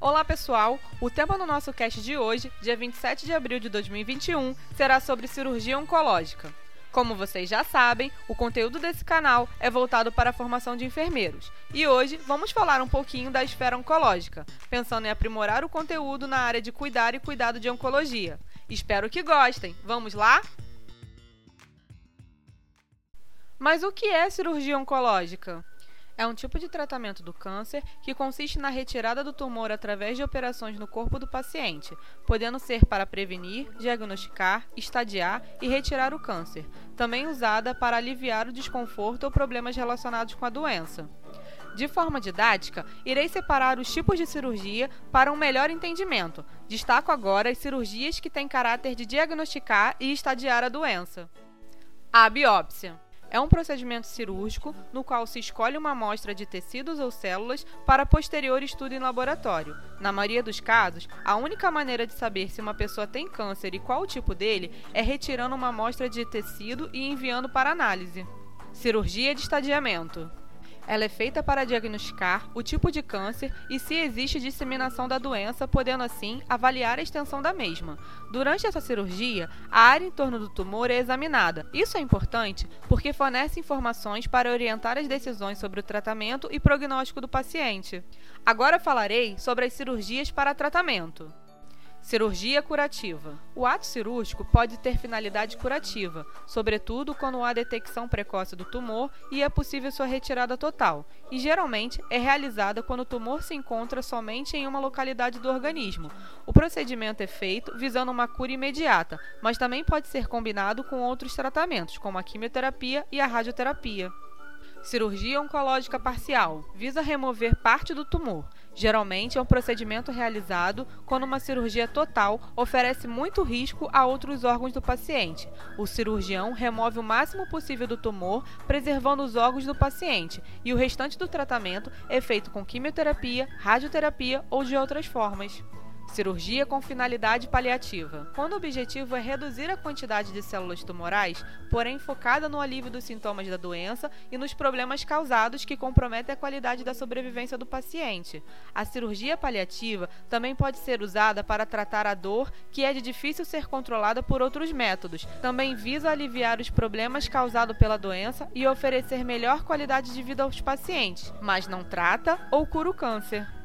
Olá pessoal, o tema no nosso cast de hoje, dia 27 de abril de 2021, será sobre cirurgia oncológica. Como vocês já sabem, o conteúdo desse canal é voltado para a formação de enfermeiros. E hoje vamos falar um pouquinho da esfera oncológica, pensando em aprimorar o conteúdo na área de cuidar e cuidado de oncologia. Espero que gostem. Vamos lá? Mas o que é cirurgia oncológica? É um tipo de tratamento do câncer que consiste na retirada do tumor através de operações no corpo do paciente, podendo ser para prevenir, diagnosticar, estadiar e retirar o câncer, também usada para aliviar o desconforto ou problemas relacionados com a doença. De forma didática, irei separar os tipos de cirurgia para um melhor entendimento. Destaco agora as cirurgias que têm caráter de diagnosticar e estadiar a doença. A biópsia. É um procedimento cirúrgico no qual se escolhe uma amostra de tecidos ou células para posterior estudo em laboratório. Na maioria dos casos, a única maneira de saber se uma pessoa tem câncer e qual o tipo dele é retirando uma amostra de tecido e enviando para análise. Cirurgia de estadiamento. Ela é feita para diagnosticar o tipo de câncer e se existe disseminação da doença, podendo assim avaliar a extensão da mesma. Durante essa cirurgia, a área em torno do tumor é examinada. Isso é importante porque fornece informações para orientar as decisões sobre o tratamento e prognóstico do paciente. Agora falarei sobre as cirurgias para tratamento. Cirurgia curativa. O ato cirúrgico pode ter finalidade curativa, sobretudo quando há detecção precoce do tumor e é possível sua retirada total, e geralmente é realizada quando o tumor se encontra somente em uma localidade do organismo. O procedimento é feito visando uma cura imediata, mas também pode ser combinado com outros tratamentos, como a quimioterapia e a radioterapia. Cirurgia oncológica parcial visa remover parte do tumor. Geralmente é um procedimento realizado quando uma cirurgia total oferece muito risco a outros órgãos do paciente. O cirurgião remove o máximo possível do tumor, preservando os órgãos do paciente, e o restante do tratamento é feito com quimioterapia, radioterapia ou de outras formas. Cirurgia com finalidade paliativa. Quando o objetivo é reduzir a quantidade de células tumorais, porém focada no alívio dos sintomas da doença e nos problemas causados que comprometem a qualidade da sobrevivência do paciente. A cirurgia paliativa também pode ser usada para tratar a dor, que é de difícil ser controlada por outros métodos. Também visa aliviar os problemas causados pela doença e oferecer melhor qualidade de vida aos pacientes, mas não trata ou cura o câncer.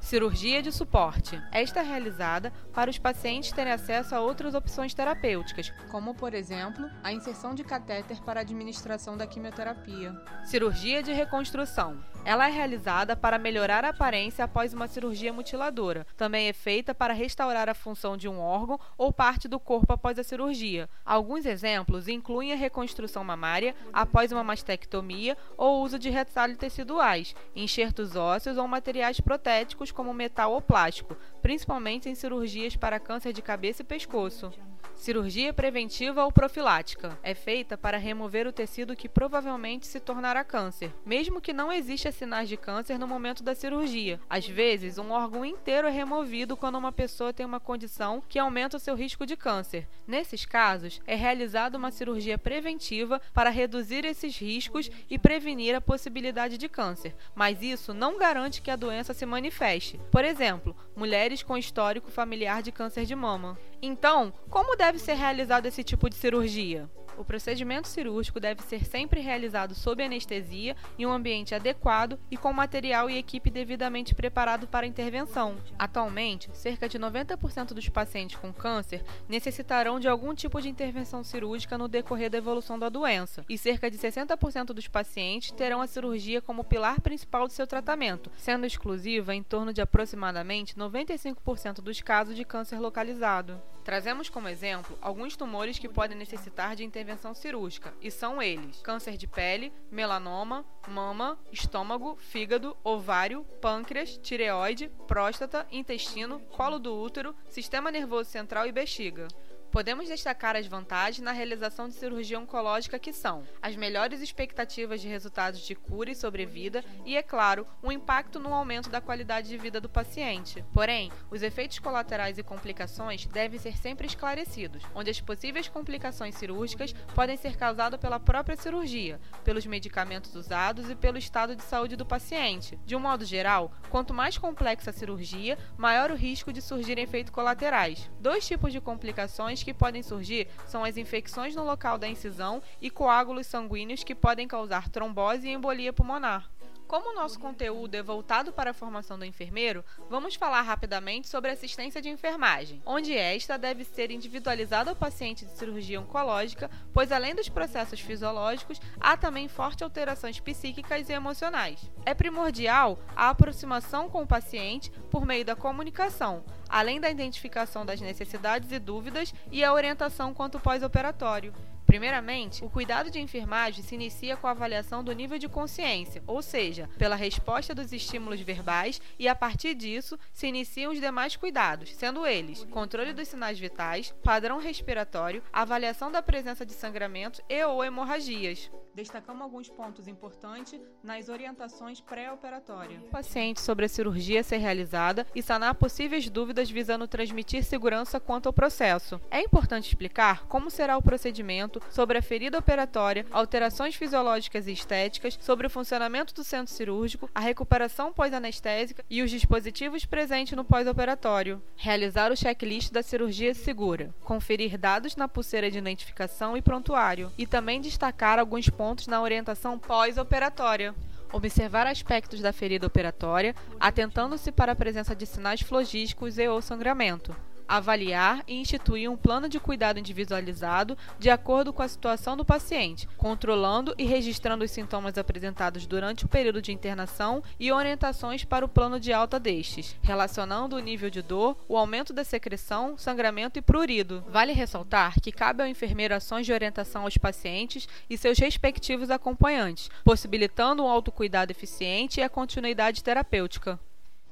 Cirurgia de suporte. Esta é realizada para os pacientes terem acesso a outras opções terapêuticas, como, por exemplo, a inserção de catéter para administração da quimioterapia. Cirurgia de reconstrução. Ela é realizada para melhorar a aparência após uma cirurgia mutiladora. Também é feita para restaurar a função de um órgão ou parte do corpo após a cirurgia. Alguns exemplos incluem a reconstrução mamária após uma mastectomia ou uso de retalhos teciduais, enxertos ósseos ou materiais protéticos como metal ou plástico, principalmente em cirurgias para câncer de cabeça e pescoço. Cirurgia preventiva ou profilática é feita para remover o tecido que provavelmente se tornará câncer, mesmo que não exista sinais de câncer no momento da cirurgia. Às vezes, um órgão inteiro é removido quando uma pessoa tem uma condição que aumenta o seu risco de câncer. Nesses casos, é realizada uma cirurgia preventiva para reduzir esses riscos e prevenir a possibilidade de câncer, mas isso não garante que a doença se manifeste. Por exemplo, mulheres com histórico familiar de câncer de mama. Então, como deve ser realizado esse tipo de cirurgia? O procedimento cirúrgico deve ser sempre realizado sob anestesia, em um ambiente adequado e com material e equipe devidamente preparado para a intervenção. Atualmente, cerca de 90% dos pacientes com câncer necessitarão de algum tipo de intervenção cirúrgica no decorrer da evolução da doença, e cerca de 60% dos pacientes terão a cirurgia como pilar principal do seu tratamento, sendo exclusiva em torno de aproximadamente 95% dos casos de câncer localizado. Trazemos como exemplo alguns tumores que podem necessitar de intervenção cirúrgica, e são eles: câncer de pele, melanoma, mama, estômago, fígado, ovário, pâncreas, tireoide, próstata, intestino, colo do útero, sistema nervoso central e bexiga. Podemos destacar as vantagens na realização de cirurgia oncológica que são as melhores expectativas de resultados de cura e sobrevida e, é claro, um impacto no aumento da qualidade de vida do paciente. Porém, os efeitos colaterais e complicações devem ser sempre esclarecidos, onde as possíveis complicações cirúrgicas podem ser causadas pela própria cirurgia, pelos medicamentos usados e pelo estado de saúde do paciente. De um modo geral, quanto mais complexa a cirurgia, maior o risco de surgir efeitos colaterais. Dois tipos de complicações que podem surgir são as infecções no local da incisão e coágulos sanguíneos que podem causar trombose e embolia pulmonar. Como o nosso conteúdo é voltado para a formação do enfermeiro, vamos falar rapidamente sobre assistência de enfermagem, onde esta deve ser individualizada ao paciente de cirurgia oncológica, pois além dos processos fisiológicos, há também fortes alterações psíquicas e emocionais. É primordial a aproximação com o paciente por meio da comunicação, além da identificação das necessidades e dúvidas e a orientação quanto pós-operatório. Primeiramente, o cuidado de enfermagem se inicia com a avaliação do nível de consciência, ou seja, pela resposta dos estímulos verbais, e a partir disso se iniciam os demais cuidados, sendo eles controle dos sinais vitais, padrão respiratório, avaliação da presença de sangramentos e ou hemorragias. Destacamos alguns pontos importantes nas orientações pré-operatórias. Paciente sobre a cirurgia ser realizada e sanar possíveis dúvidas visando transmitir segurança quanto ao processo. É importante explicar como será o procedimento, sobre a ferida operatória, alterações fisiológicas e estéticas, sobre o funcionamento do centro cirúrgico, a recuperação pós-anestésica e os dispositivos presentes no pós-operatório. Realizar o checklist da cirurgia segura. Conferir dados na pulseira de identificação e prontuário. E também destacar alguns pontos na orientação pós-operatória. Observar aspectos da ferida operatória, atentando-se para a presença de sinais flogísticos e ou sangramento avaliar e instituir um plano de cuidado individualizado de acordo com a situação do paciente, controlando e registrando os sintomas apresentados durante o período de internação e orientações para o plano de alta destes, relacionando o nível de dor, o aumento da secreção, sangramento e prurido. Vale ressaltar que cabe ao enfermeiro ações de orientação aos pacientes e seus respectivos acompanhantes, possibilitando um autocuidado eficiente e a continuidade terapêutica.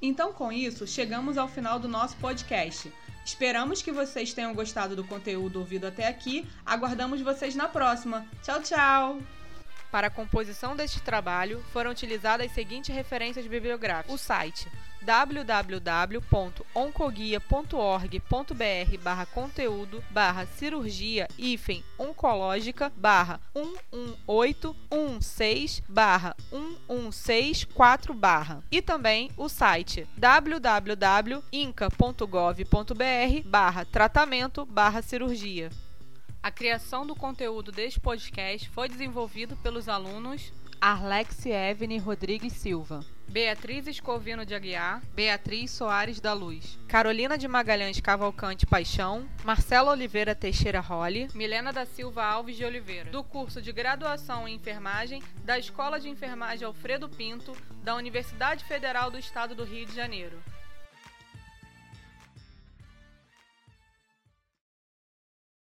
Então, com isso, chegamos ao final do nosso podcast. Esperamos que vocês tenham gostado do conteúdo ouvido até aqui. Aguardamos vocês na próxima. Tchau, tchau! Para a composição deste trabalho, foram utilizadas as seguintes referências bibliográficas: o site www.oncoguia.org.br barra conteúdo barra cirurgia hífen oncológica barra 118116 barra 1164 barra e também o site www.inca.gov.br barra tratamento barra cirurgia. A criação do conteúdo deste podcast foi desenvolvido pelos alunos Arlex Evne Rodrigues Silva. Beatriz Escovino de Aguiar, Beatriz Soares da Luz, Carolina de Magalhães Cavalcante Paixão, Marcela Oliveira Teixeira Rolle, Milena da Silva Alves de Oliveira, do curso de graduação em enfermagem da Escola de Enfermagem Alfredo Pinto, da Universidade Federal do Estado do Rio de Janeiro.